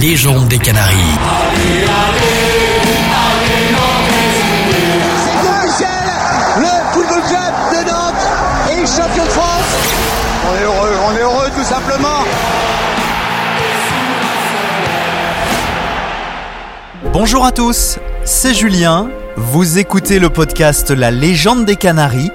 légende des Canaries. le football club de Nantes est champion de France. On est heureux, on est heureux tout simplement. Bonjour à tous, c'est Julien. Vous écoutez le podcast La légende des Canaries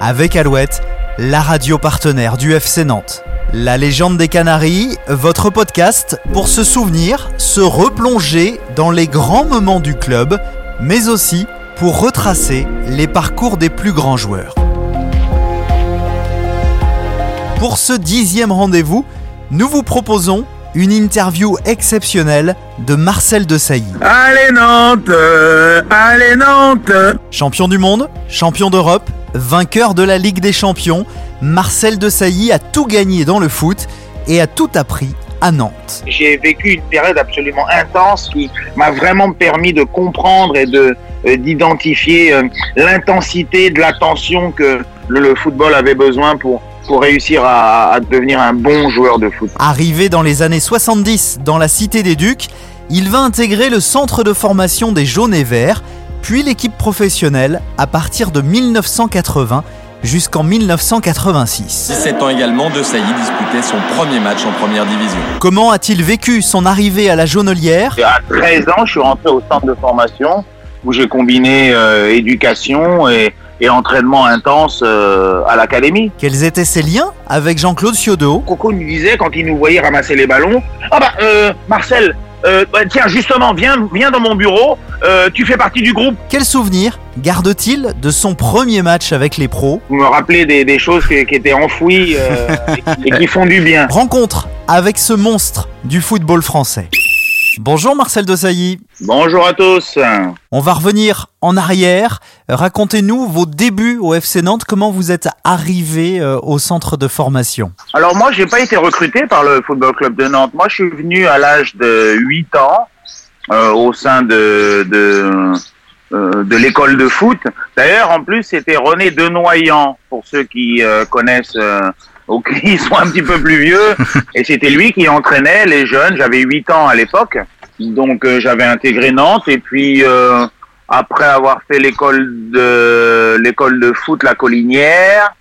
avec Alouette, la radio partenaire du FC Nantes. La légende des Canaries, votre podcast pour se souvenir, se replonger dans les grands moments du club, mais aussi pour retracer les parcours des plus grands joueurs. Pour ce dixième rendez-vous, nous vous proposons une interview exceptionnelle de Marcel Desailly. Allez Nantes euh, Allez Nantes Champion du monde, champion d'Europe, vainqueur de la Ligue des Champions, Marcel Desailly a tout gagné dans le foot et a tout appris à Nantes. J'ai vécu une période absolument intense qui m'a vraiment permis de comprendre et de euh, d'identifier euh, l'intensité de l'attention que le, le football avait besoin pour pour réussir à, à devenir un bon joueur de foot. Arrivé dans les années 70 dans la Cité des Ducs, il va intégrer le centre de formation des Jaunes et Verts, puis l'équipe professionnelle à partir de 1980 jusqu'en 1986. 17 ans également, De Sailly disputait son premier match en première division. Comment a-t-il vécu son arrivée à la Jaunelière? À 13 ans, je suis rentré au centre de formation où j'ai combiné euh, éducation et, et entraînement intense euh, à l'académie. Quels étaient ses liens avec Jean-Claude Ciodo Coco nous disait quand il nous voyait ramasser les ballons, ah bah euh, Marcel, euh, bah, tiens justement viens viens dans mon bureau, tu fais partie du groupe. Quels souvenirs garde-t-il de son premier match avec les pros Vous me rappelez des, des choses qui, qui étaient enfouies et qui font du bien. Rencontre avec ce monstre du football français. Bonjour Marcel Desailly. Bonjour à tous. On va revenir en arrière. Racontez-nous vos débuts au FC Nantes. Comment vous êtes arrivé euh, au centre de formation? Alors moi, j'ai pas été recruté par le Football Club de Nantes. Moi, je suis venu à l'âge de 8 ans euh, au sein de de, euh, de l'école de foot. D'ailleurs, en plus, c'était René Denoyant pour ceux qui euh, connaissent euh, ou qui sont un petit peu plus vieux. Et c'était lui qui entraînait les jeunes. J'avais 8 ans à l'époque, donc euh, j'avais intégré Nantes. Et puis euh, après avoir fait l'école de l'école de foot La Collinière.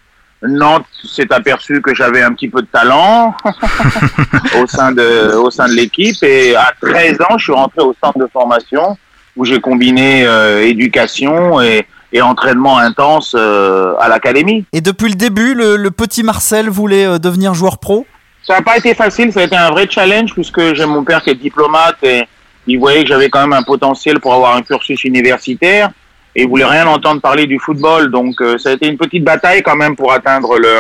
Nantes s'est aperçu que j'avais un petit peu de talent au sein de au sein de l'équipe et à 13 ans, je suis rentré au centre de formation où j'ai combiné euh, éducation et, et entraînement intense euh, à l'académie. Et depuis le début, le, le petit Marcel voulait euh, devenir joueur pro? Ça n'a pas été facile, ça a été un vrai challenge puisque j'ai mon père qui est diplomate et il voyait que j'avais quand même un potentiel pour avoir un cursus universitaire et il voulait rien entendre parler du football. Donc euh, ça a été une petite bataille quand même pour atteindre le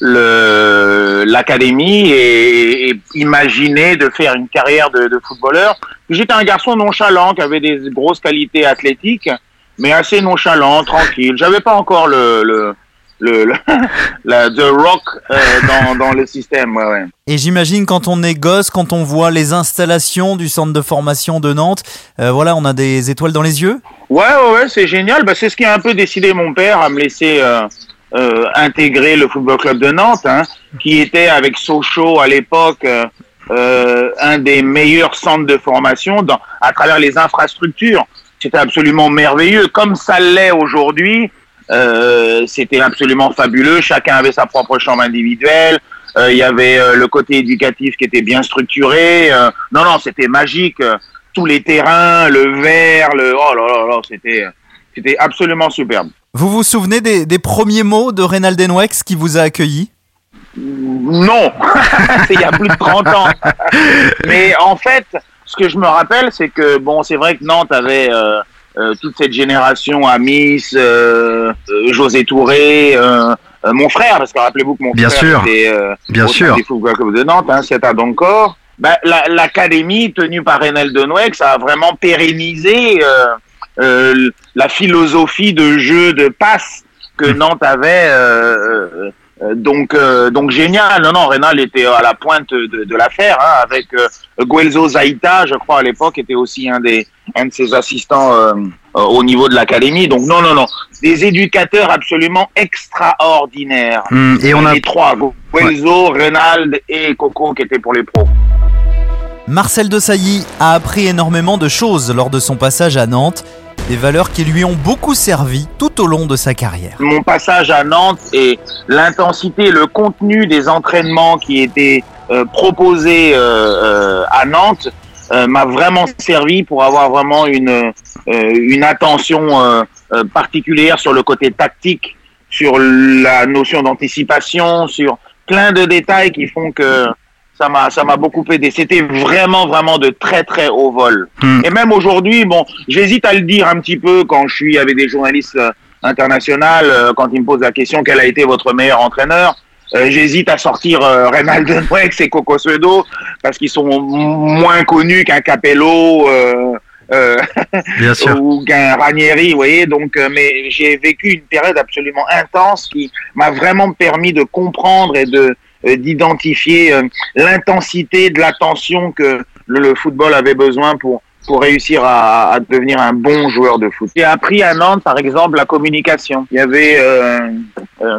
le l'académie et, et imaginer de faire une carrière de, de footballeur. J'étais un garçon nonchalant qui avait des grosses qualités athlétiques, mais assez nonchalant, tranquille. J'avais pas encore le le le, le la the rock euh, dans dans le système. Ouais, ouais. Et j'imagine quand on est gosse, quand on voit les installations du centre de formation de Nantes, euh, voilà, on a des étoiles dans les yeux. Ouais, ouais, ouais, c'est génial. Bah, c'est ce qui a un peu décidé mon père à me laisser euh, euh, intégrer le football club de Nantes, hein, qui était avec Sochaux à l'époque euh, euh, un des meilleurs centres de formation dans, à travers les infrastructures. C'était absolument merveilleux, comme ça l'est aujourd'hui. Euh, c'était absolument fabuleux. Chacun avait sa propre chambre individuelle. Euh, Il y avait euh, le côté éducatif qui était bien structuré. Non, non, c'était magique. Tous les terrains, le vert, le oh là là là, c'était c'était absolument superbe. Vous vous souvenez des, des premiers mots de Reynald Denwex qui vous a accueilli? Non, c'est il y a plus de 30 ans. Mais en fait, ce que je me rappelle, c'est que bon, c'est vrai que Nantes avait euh, euh, toute cette génération Amis, euh, euh, José Touré, euh, mon frère, parce que rappelez-vous que mon Bien frère sûr. était euh, Bien sûr. des de Nantes, hein, c'est à Doncor. Ben, la- l'académie tenue par Renel Denouex a vraiment pérennisé euh, euh, la philosophie de jeu de passe que Nantes avait. Euh, donc, euh, donc génial. Non, non, Rénal était à la pointe de, de l'affaire, hein, avec euh, Guelzo Zaita, je crois à l'époque, était aussi un des un de ses assistants euh, au niveau de l'académie. Donc non, non, non, des éducateurs absolument extraordinaires. Hum, et on a les trois, Guelzo, Reynald et Coco qui étaient pour les pros. Marcel Desailly a appris énormément de choses lors de son passage à Nantes, des valeurs qui lui ont beaucoup servi tout au long de sa carrière. Mon passage à Nantes et l'intensité, le contenu des entraînements qui étaient euh, proposés euh, euh, à Nantes m'a vraiment servi pour avoir vraiment une, une attention particulière sur le côté tactique, sur la notion d'anticipation, sur plein de détails qui font que ça m'a ça m'a beaucoup aidé. C'était vraiment vraiment de très très haut vol. Hmm. Et même aujourd'hui, bon, j'hésite à le dire un petit peu quand je suis avec des journalistes euh, internationaux, euh, quand ils me posent la question quel a été votre meilleur entraîneur. Euh, j'hésite à sortir Reynald et Coco Suedo parce qu'ils sont moins connus qu'un Capello euh, Bien sûr. ou qu'un Ranieri, vous voyez. Donc, mais j'ai vécu une période absolument intense qui m'a vraiment permis de comprendre et de d'identifier euh, l'intensité de l'attention que le, football avait besoin pour pour réussir à, devenir un bon joueur de foot. J'ai appris à Nantes, par exemple, la communication. Il y avait, euh,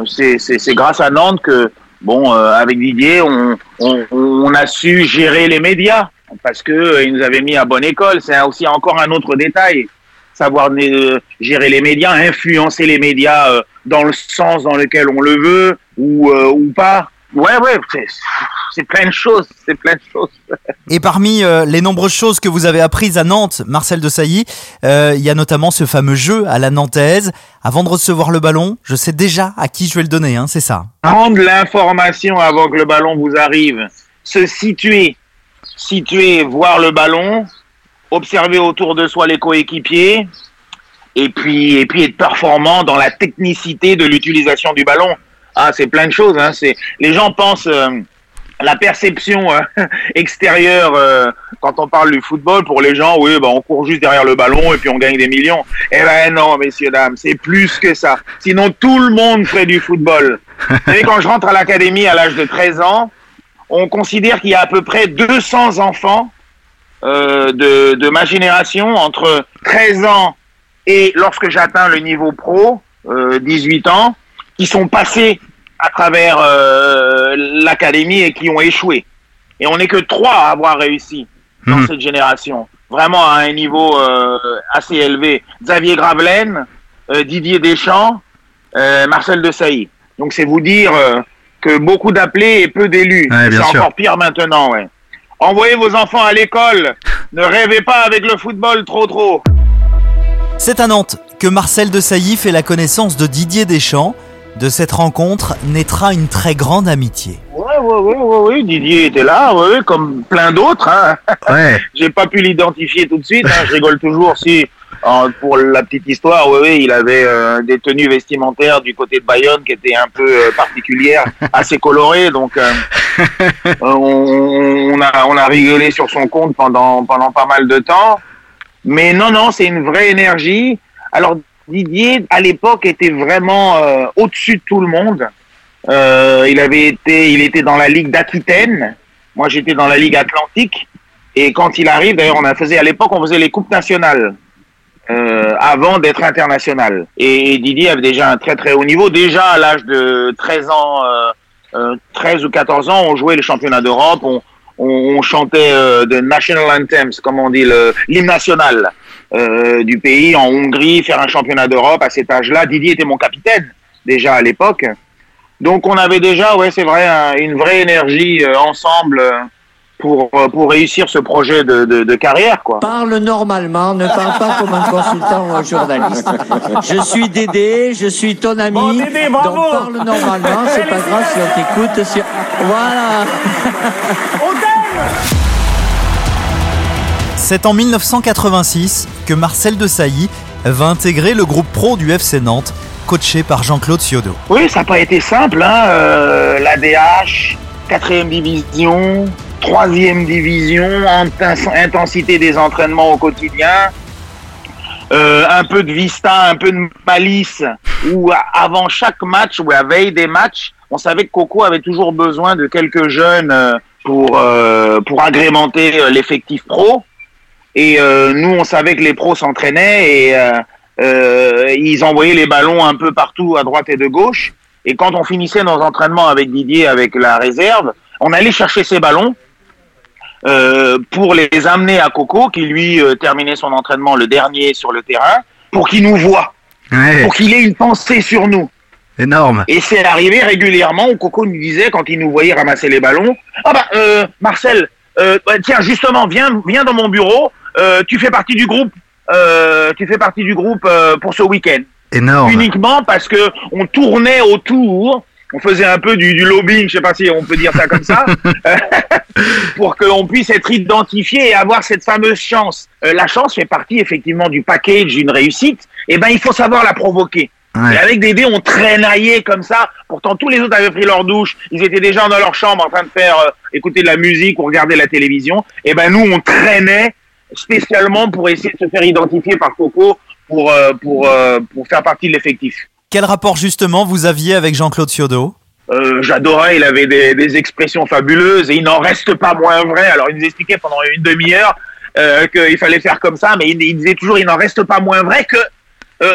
c'est grâce à Nantes que, bon, avec Didier, on, on, a su gérer les médias parce que il nous avait mis à bonne école. C'est aussi encore un autre détail, savoir gérer les médias, influencer les médias dans le sens dans lequel on le veut ou ou pas. Ouais, ouais, c'est plein de choses, c'est plein de choses. Et parmi euh, les nombreuses choses que vous avez apprises à Nantes, Marcel de Sailly, euh, il y a notamment ce fameux jeu à la nantaise. Avant de recevoir le ballon, je sais déjà à qui je vais le donner, hein, c'est ça. Prendre l'information avant que le ballon vous arrive, se situer, situer, voir le ballon, observer autour de soi les coéquipiers, et puis, et puis être performant dans la technicité de l'utilisation du ballon. Ah, c'est plein de choses. Hein. C'est les gens pensent euh, la perception euh, extérieure euh, quand on parle du football pour les gens. Oui, bah, on court juste derrière le ballon et puis on gagne des millions. Eh ben non, messieurs dames, c'est plus que ça. Sinon, tout le monde ferait du football. Vous savez, quand je rentre à l'académie à l'âge de 13 ans, on considère qu'il y a à peu près 200 enfants de, de ma génération entre 13 ans et lorsque j'atteins le niveau pro, 18 ans qui sont passés à travers euh, l'académie et qui ont échoué. Et on n'est que trois à avoir réussi dans mhm. cette génération, vraiment à un niveau euh, assez élevé. Xavier Gravelaine, euh, Didier Deschamps, Marcel Desailly. Donc c'est vous dire que beaucoup d'appelés et peu d'élus. c'est encore pire maintenant. Ouais. Envoyez vos enfants à l'école. Ne rêvez pas avec le football trop trop. C'est à Nantes que Marcel Desailly fait la connaissance de Didier Deschamps. De cette rencontre naîtra une très grande amitié. Ouais, ouais, ouais, ouais, ouais. Didier était là, ouais, comme plein d'autres. Hein. Ouais. J'ai pas pu l'identifier tout de suite. Hein. Je rigole toujours si, pour la petite histoire, ouais, il avait euh, des tenues vestimentaires du côté de Bayonne qui étaient un peu euh, particulières, assez colorées. Donc, euh, on, a, on a rigolé sur son compte pendant, pendant pas mal de temps. Mais non, non, c'est une vraie énergie. Alors, Didier, à l'époque, était vraiment euh, au-dessus de tout le monde. Euh, il avait été, il était dans la ligue d'Aquitaine. Moi, j'étais dans la ligue Atlantique. Et quand il arrive, d'ailleurs, on a faisait à l'époque, on faisait les coupes nationales euh, avant d'être international. Et, Didier avait déjà un très très haut niveau. Déjà à l'âge de 13 ans, 13 ou 14 ans, on jouait le championnat d'Europe. On, on, chantait de national anthems, comme on dit, l'hymne national. Euh, du pays en Hongrie, faire un championnat d'Europe à cet âge-là. Didier était mon capitaine déjà à l'époque. Donc on avait déjà, ouais, c'est vrai, une vraie énergie euh, ensemble euh, pour, pour réussir ce projet de, de, carrière. Quoi. Parle normalement, ne parle pas comme un consultant ou un journaliste. Je suis Dédé, je suis ton ami. Bon, Dédé, bravo. Donc parle normalement, c'est pas grave si on t'écoute. Voilà. On t'aime c'est en 1986 que Marcel Desailly va intégrer le groupe pro du FC Nantes, coaché par Jean-Claude Ciodo. Oui, ça n'a pas été simple. Hein euh, L'ADH, 4 division, 3 division, intensité des entraînements au quotidien. Euh, un peu de vista, un peu de malice, où avant chaque match ou à veille des matchs, on savait que Coco avait toujours besoin de quelques jeunes euh, pour agrémenter l'effectif pro. Et euh, nous, on savait que les pros s'entraînaient et euh, euh, ils envoyaient les ballons un peu partout à droite et de gauche. Et quand on finissait nos entraînements avec Didier, avec la réserve, on allait chercher ces ballons pour les amener à Coco, qui lui terminait son entraînement le dernier sur le terrain, pour qu'il nous Ouais, pour qu'il ait une pensée sur nous. énorme. Et c'est arrivé régulièrement où Coco nous disait, quand il nous voyait ramasser les ballons, ah bah euh, Marcel, euh, bah, tiens justement, viens, viens dans mon bureau, tu fais partie du groupe, euh, tu fais partie du groupe euh, pour ce week-end. Énorme. Uniquement parce que on tournait autour, on faisait un peu du, du lobbying, je sais pas si on peut dire ça comme ça, pour qu'on puisse être identifié et avoir cette fameuse chance. Euh, la chance fait partie effectivement du package d'une réussite. Et ben il faut savoir la provoquer. Ouais. Et avec Dédé, on traînaillait comme ça. Pourtant, tous les autres avaient pris leur douche. Ils étaient déjà dans leur chambre en train de faire euh, écouter de la musique ou regarder la télévision. Et ben nous, on traînait spécialement pour essayer de se faire identifier par Coco pour euh, pour euh, pour faire partie de l'effectif. Quel rapport justement vous aviez avec Jean-Claude Ciodo? Euh, J'adorais. Il avait des, des expressions fabuleuses et il n'en reste pas moins vrai. Alors, il nous expliquait pendant une demi-heure euh, qu'il fallait faire comme ça, mais il, il disait toujours il n'en reste pas moins vrai que euh,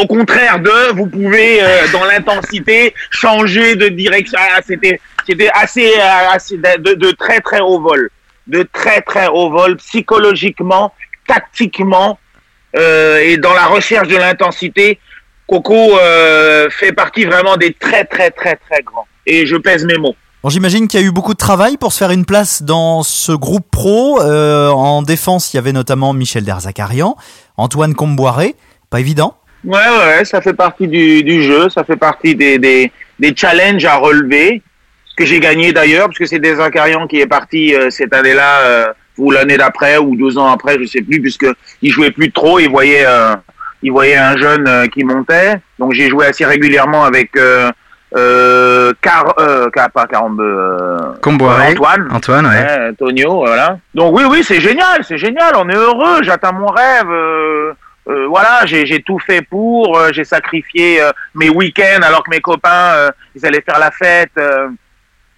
au contraire de, vous pouvez euh, dans l'intensité changer de direction. Ah, C'était c'était assez, euh, assez de- de très très haut vol, de très très haut vol psychologiquement, tactiquement euh, et dans la recherche de l'intensité. Coco euh, fait partie vraiment des très très très très grands. Et je pèse mes mots. Bon, j'imagine qu'il y a eu beaucoup de travail pour se faire une place dans ce groupe pro. Euh, en défense, il y avait notamment Michel Derzakarian, Antoine Comboiré. Pas évident. Ouais, ouais, ça fait partie du, du jeu, ça fait partie des, des, des challenges à relever, que j'ai gagné d'ailleurs, parce que c'est des Zakarian qui est parti euh, cette année-là, euh, ou l'année d'après, ou deux ans après, je sais plus, puisque il jouait plus trop, il voyait, euh, il voyait un jeune euh, qui montait, donc j'ai joué assez régulièrement avec euh, euh, Car, euh, Car- pas Carambeu, euh, Comboiré. Antoine. Antoine, Ouais, Antonio, voilà. Donc oui, oui, c'est génial, c'est génial. On est heureux. J'atteins mon rêve. euh, euh, voilà, j'ai tout fait pour. euh, j'ai sacrifié euh, mes week-ends alors que mes copains euh, ils allaient faire la fête.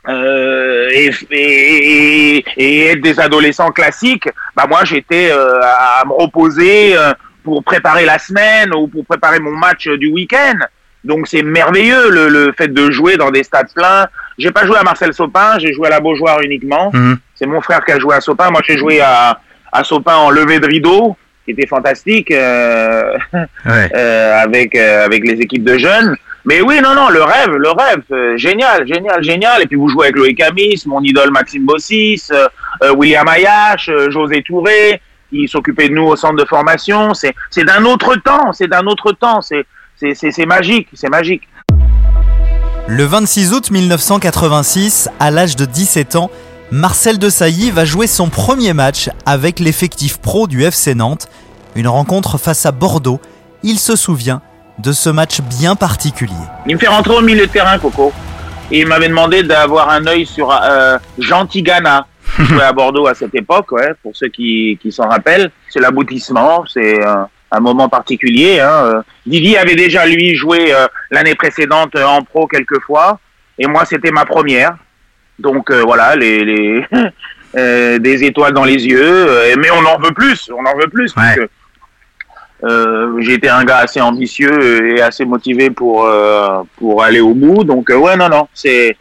Euh, et, et, et- être des adolescents classiques, bah moi j'étais euh, à, à me reposer euh, pour préparer la semaine ou pour préparer mon match euh, du week-end. Donc c'est merveilleux le, le fait de jouer dans des stades pleins. J'ai pas joué à Marcel Sopin, j'ai joué à la Beaujoire uniquement. Mhm. C'est mon frère qui a joué à Sopin. Moi j'ai joué à, à Sopin en levée de rideau, qui était fantastique euh, Ouais. euh, avec euh, avec les équipes de jeunes. Mais oui, non, non, le rêve, le rêve, euh, génial, génial, génial. Et puis vous jouez avec Loïc Amis, mon idole Maxime Bossis, euh, euh, William Ayache, José Touré, qui s'occupait de nous au centre de formation. C'est d'un autre temps, c'est d'un autre temps. C'est magique, c'est magique. Le 26 août 1986, à l'âge de 17 ans, Marcel Desailly va jouer son premier match avec l'effectif pro du FC Nantes, une rencontre face à Bordeaux. Il se souvient de ce match bien particulier. Il me fait rentrer au milieu de terrain, Coco. Et il m'avait demandé d'avoir un œil sur euh, Jean Tigana, qui jouait à Bordeaux à cette époque, ouais, pour ceux qui, qui s'en rappellent. C'est l'aboutissement, c'est euh, un moment particulier. Hein. Euh, Didier avait déjà, lui, joué euh, l'année précédente euh, en pro quelques fois. Et moi, c'était ma première. Donc euh, voilà, les, les euh, des étoiles dans les yeux. mais on en veut plus, on en veut plus. parce que, euh, j'ai été un gars assez ambitieux et assez motivé pour euh, pour aller au bout. Donc euh, ouais, non, non, c'est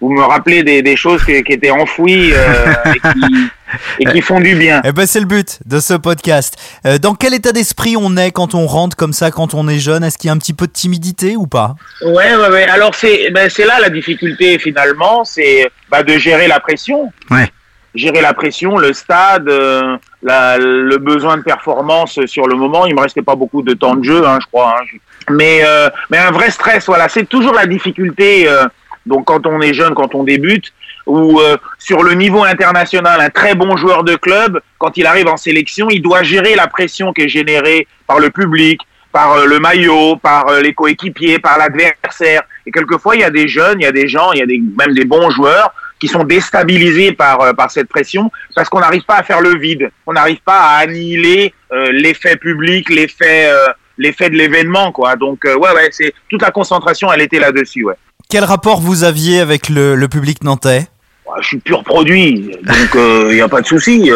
vous me rappelez des, des choses qui, qui étaient enfouies euh, et, qui, et qui font du bien. Eh ben c'est le but de ce podcast. Euh, dans quel état d'esprit on est quand on rentre comme ça, quand on est jeune? Est-ce qu'il y a un petit peu de timidité ou pas? Ouais, ouais, ouais. Alors c'est ben, c'est là la difficulté finalement, c'est bah, de gérer la pression. Ouais. Gérer la pression, le stade, euh, la, le besoin de performance sur le moment. Il me restait pas beaucoup de temps de jeu, hein, je crois. hein. Mais euh, mais un vrai stress, voilà. C'est toujours la difficulté. euh, donc quand on est jeune, quand on débute, ou euh, sur le niveau international, un très bon joueur de club, quand il arrive en sélection, il doit gérer la pression qui est générée par le public, par euh, le maillot, par euh, les coéquipiers, par l'adversaire. Et quelquefois, il y a des jeunes, il y a des gens, il y a des, même des bons joueurs qui sont déstabilisés par, euh, par cette pression parce qu'on n'arrive pas à faire le vide. On n'arrive pas à annihiler euh, l'effet public, l'effet euh, l'effet de l'événement, quoi. Donc, euh, ouais, ouais, c'est toute la concentration, elle était là-dessus, ouais. Quel rapport vous aviez avec le, le public nantais? Ouais, Je suis pur produit, donc il n'y a pas de souci.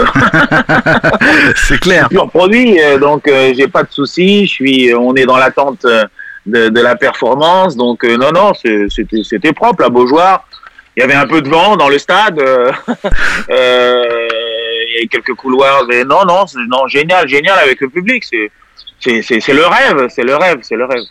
C'est clair. pur produit, euh, donc euh, j'ai pas de souci. Je suis, on est dans l'attente euh, de, de la performance, donc euh, non, non, c'est- c'était c'était propre, la Beaujoire. Il y avait un peu de vent dans le stade. il y avait quelques couloirs. mais non, non, non, génial, génial avec le public. C'est le rêve, c'est le rêve, c'est le rêve.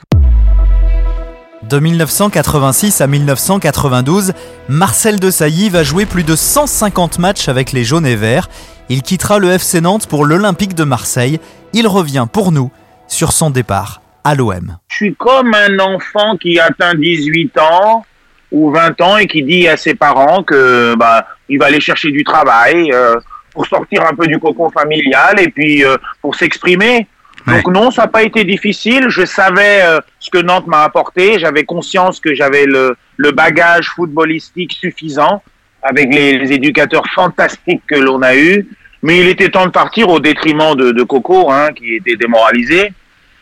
De 1986 à 1992, Marcel Desailly va jouer plus de 150 matchs avec les jaunes et verts. Il quittera le FC Nantes pour l'Olympique de Marseille. Il revient pour nous sur son départ à l'OM. Je suis comme un enfant qui atteint 18 ans ou 20 ans et qui dit à ses parents que bah il va aller chercher du travail euh, pour sortir un peu du cocon familial et puis euh, pour s'exprimer. Donc non, ça n'a pas été difficile. Je savais euh, ce que Nantes m'a apporté. J'avais conscience que j'avais le, le bagage footballistique suffisant avec les, les éducateurs fantastiques que l'on a eus. Mais il était temps de partir au détriment de, de Coco, hein, qui était démoralisé.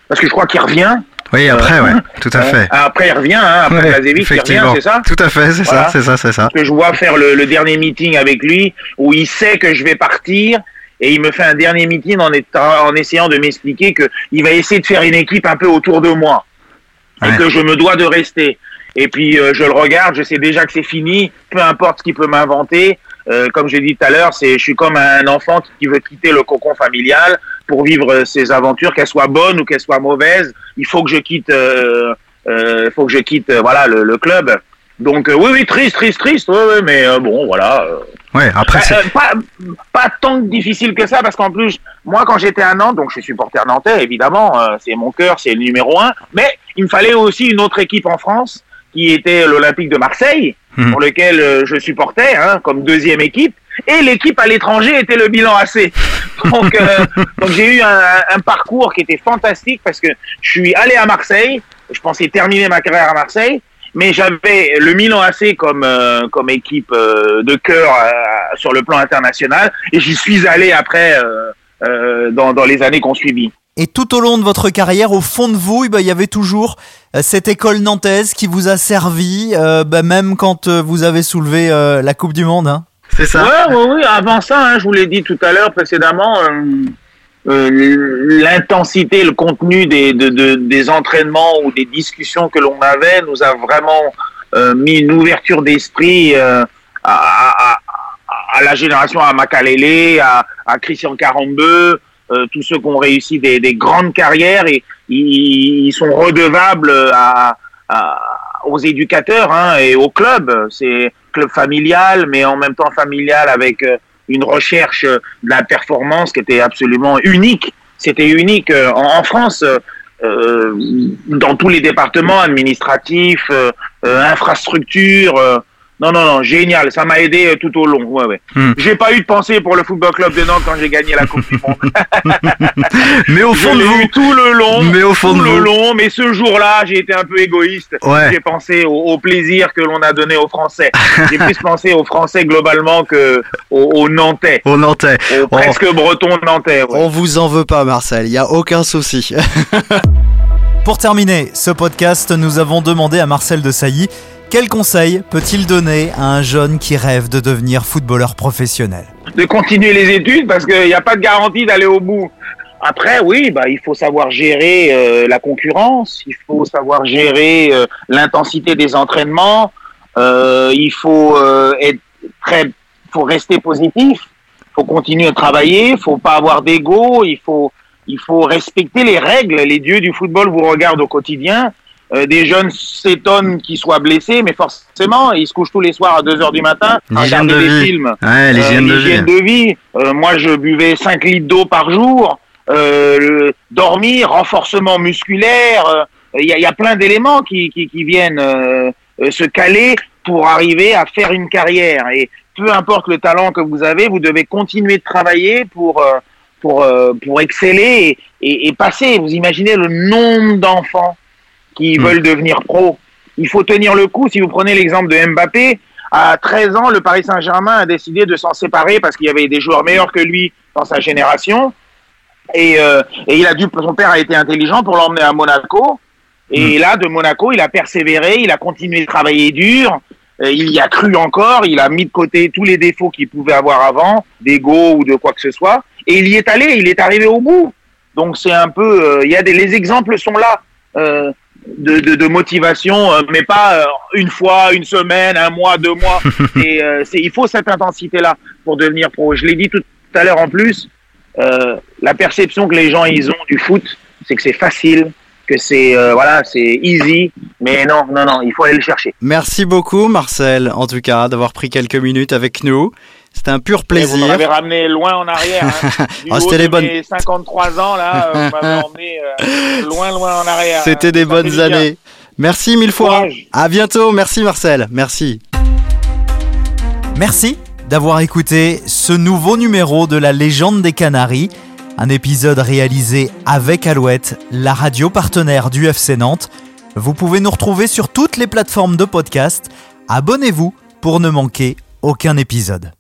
Parce que je crois qu'il revient. Oui, après, ouais, tout à fait. Après, il revient, hein, après Ouais, Blazevic, il revient, c'est ça Tout à fait, c'est Voilà. ça, c'est ça, c'est ça. que je vois faire le, le dernier meeting avec lui, où il sait que je vais partir, et il me fait un dernier meeting en, étant- en essayant de m'expliquer que il va essayer de faire une équipe un peu autour de moi, Ouais. et que je me dois de rester. Et puis euh, je le regarde, je sais déjà que c'est fini, peu importe ce qu'il peut m'inventer. Euh, comme j'ai dit tout à l'heure, c'est je suis comme un enfant qui veut quitter le cocon familial pour vivre euh, ses aventures, qu'elles soient bonnes ou qu'elles soient mauvaises. Il faut que je quitte, euh, euh, faut que je quitte, euh, voilà, le, le club. Donc euh, oui, oui, triste, triste, triste, ouais, ouais, mais euh, bon, voilà. euh. Ouais, après, pas, pas tant difficile que ça, parce qu'en plus, moi, quand j'étais à Nantes, donc je suis supporter nantais, évidemment, euh, c'est mon cœur, c'est le numéro un, mais il me fallait aussi une autre équipe en France, qui était l'Olympique de Marseille, pour lequel euh, je supportais, hein, comme deuxième équipe, et l'équipe à l'étranger était le bilan AC. Donc, euh, donc j'ai eu un, un parcours qui était fantastique, parce que je suis allé à Marseille, je pensais terminer ma carrière à Marseille, mais j'avais le Milan AC comme euh, comme équipe euh, de cœur euh, sur le plan international et j'y suis allé après euh, euh, dans dans les années qu'on suivi. Et tout au long de votre carrière, au fond de vous, eh ben, il y avait toujours euh, cette école nantaise qui vous a servi, euh, bah, même quand euh, vous avez soulevé la Coupe du Monde. hein. C'est ça. Ouais, ouais, oui. Avant ça, hein, je vous l'ai dit tout à l'heure précédemment, euh, l'intensité, le contenu des, de, de- des entraînements ou des discussions que l'on avait nous a vraiment euh, mis une ouverture d'esprit euh, à, à, à- à la génération à Makalele, à, à Christian Carambeu, tous ceux qui ont réussi des, des grandes carrières et ils, sont redevables à, à- aux éducateurs hein, et au club. C'est club familial, mais en même temps familial avec euh, une recherche euh, de la performance qui était absolument unique. C'était unique euh, en, en France, euh, euh, dans tous les départements administratifs, euh, euh, infrastructures. Non, non, non, génial. Ça m'a aidé euh, tout au long. Ouais, ouais. Hmm. J'ai pas eu de pensée pour le football club de Nantes quand j'ai gagné la Coupe du Monde. Mais au Je fond de vous. eu tout le long. Mais au fond tout de le vous. long. Mais ce jour-là, j'ai été un peu égoïste. Ouais. J'ai pensé au, au plaisir que l'on a donné aux Français. J'ai plus pensé aux Français globalement que aux, aux Nantais, Au Nantais. aux presque Bretons Nantais. ouais. On vous en veut pas, Marcel, il y a aucun souci. Pour terminer ce podcast, nous avons demandé à Marcel Desailly quel conseil peut-il donner à un jeune qui rêve de devenir footballeur professionnel de continuer les études parce qu'il n'y a pas de garantie d'aller au bout. Après, oui, bah, il faut savoir gérer euh, la concurrence, il faut savoir gérer euh, l'intensité des entraînements, euh, il faut être très, faut rester positif, faut continuer à travailler, faut pas avoir d'ego, il faut, il faut respecter les règles. Les dieux du football vous regardent au quotidien. Euh, des jeunes s'étonnent qu'ils soient blessés, mais forcément, ils se couchent tous les soirs à 2 heures du matin à regarder de des vie. films. Ouais, l'hygiène de Euh, vie. l'hygiène de vie. Euh, moi, je buvais 5 litres d'eau par jour. Euh, le- dormir, renforcement musculaire. euh, Il y, y a plein d'éléments qui, qui, qui viennent se caler pour arriver à faire une carrière. Et peu importe le talent que vous avez, vous devez continuer de travailler pour euh, pour euh, pour exceller et, et, et passer. Vous imaginez le nombre d'enfants qui Mm. veulent devenir pro. Il faut tenir le coup. Si vous prenez l'exemple de Mbappé, à 13 ans, le Paris Saint-Germain a décidé de s'en séparer parce qu'il y avait des joueurs meilleurs que lui dans sa génération. Et, euh, et il a dû, son père a été intelligent pour l'emmener à Monaco. Et là, de Monaco, il a persévéré, il a continué de travailler dur. il y a cru encore, il a mis de côté tous les défauts qu'il pouvait avoir avant, d'ego ou de quoi que ce soit. Et il y est allé, il est arrivé au bout. Donc c'est un peu, euh, il y a des, les exemples sont là. Euh, de, de, de motivation, euh, mais pas euh, une fois, une semaine, un mois, deux mois. Et euh, c'est, il faut cette intensité-là pour devenir pro. Je l'ai dit tout à l'heure en plus, euh, la perception que les gens ils ont du foot, c'est que c'est facile, que c'est euh, voilà, c'est easy. Mais non, non, non, il faut aller le chercher. Merci beaucoup Marcel, en tout cas, d'avoir pris quelques minutes avec nous. C'était un pur Et vous plaisir. m'avez ramené loin en arrière. Hein. Ah, haut c'était les bonnes- mes 53 ans là, euh, vous m'avez emmené euh, loin, loin en arrière. C'était hein. des Ça bonnes années. Merci mille fois. Courage. À bientôt. Merci Marcel. Merci. Merci d'avoir écouté ce nouveau numéro de la légende des Canaries, un épisode réalisé avec Alouette, la radio partenaire du FC Nantes. Vous pouvez nous retrouver sur toutes les plateformes de podcast. Abonnez-vous pour ne manquer aucun épisode.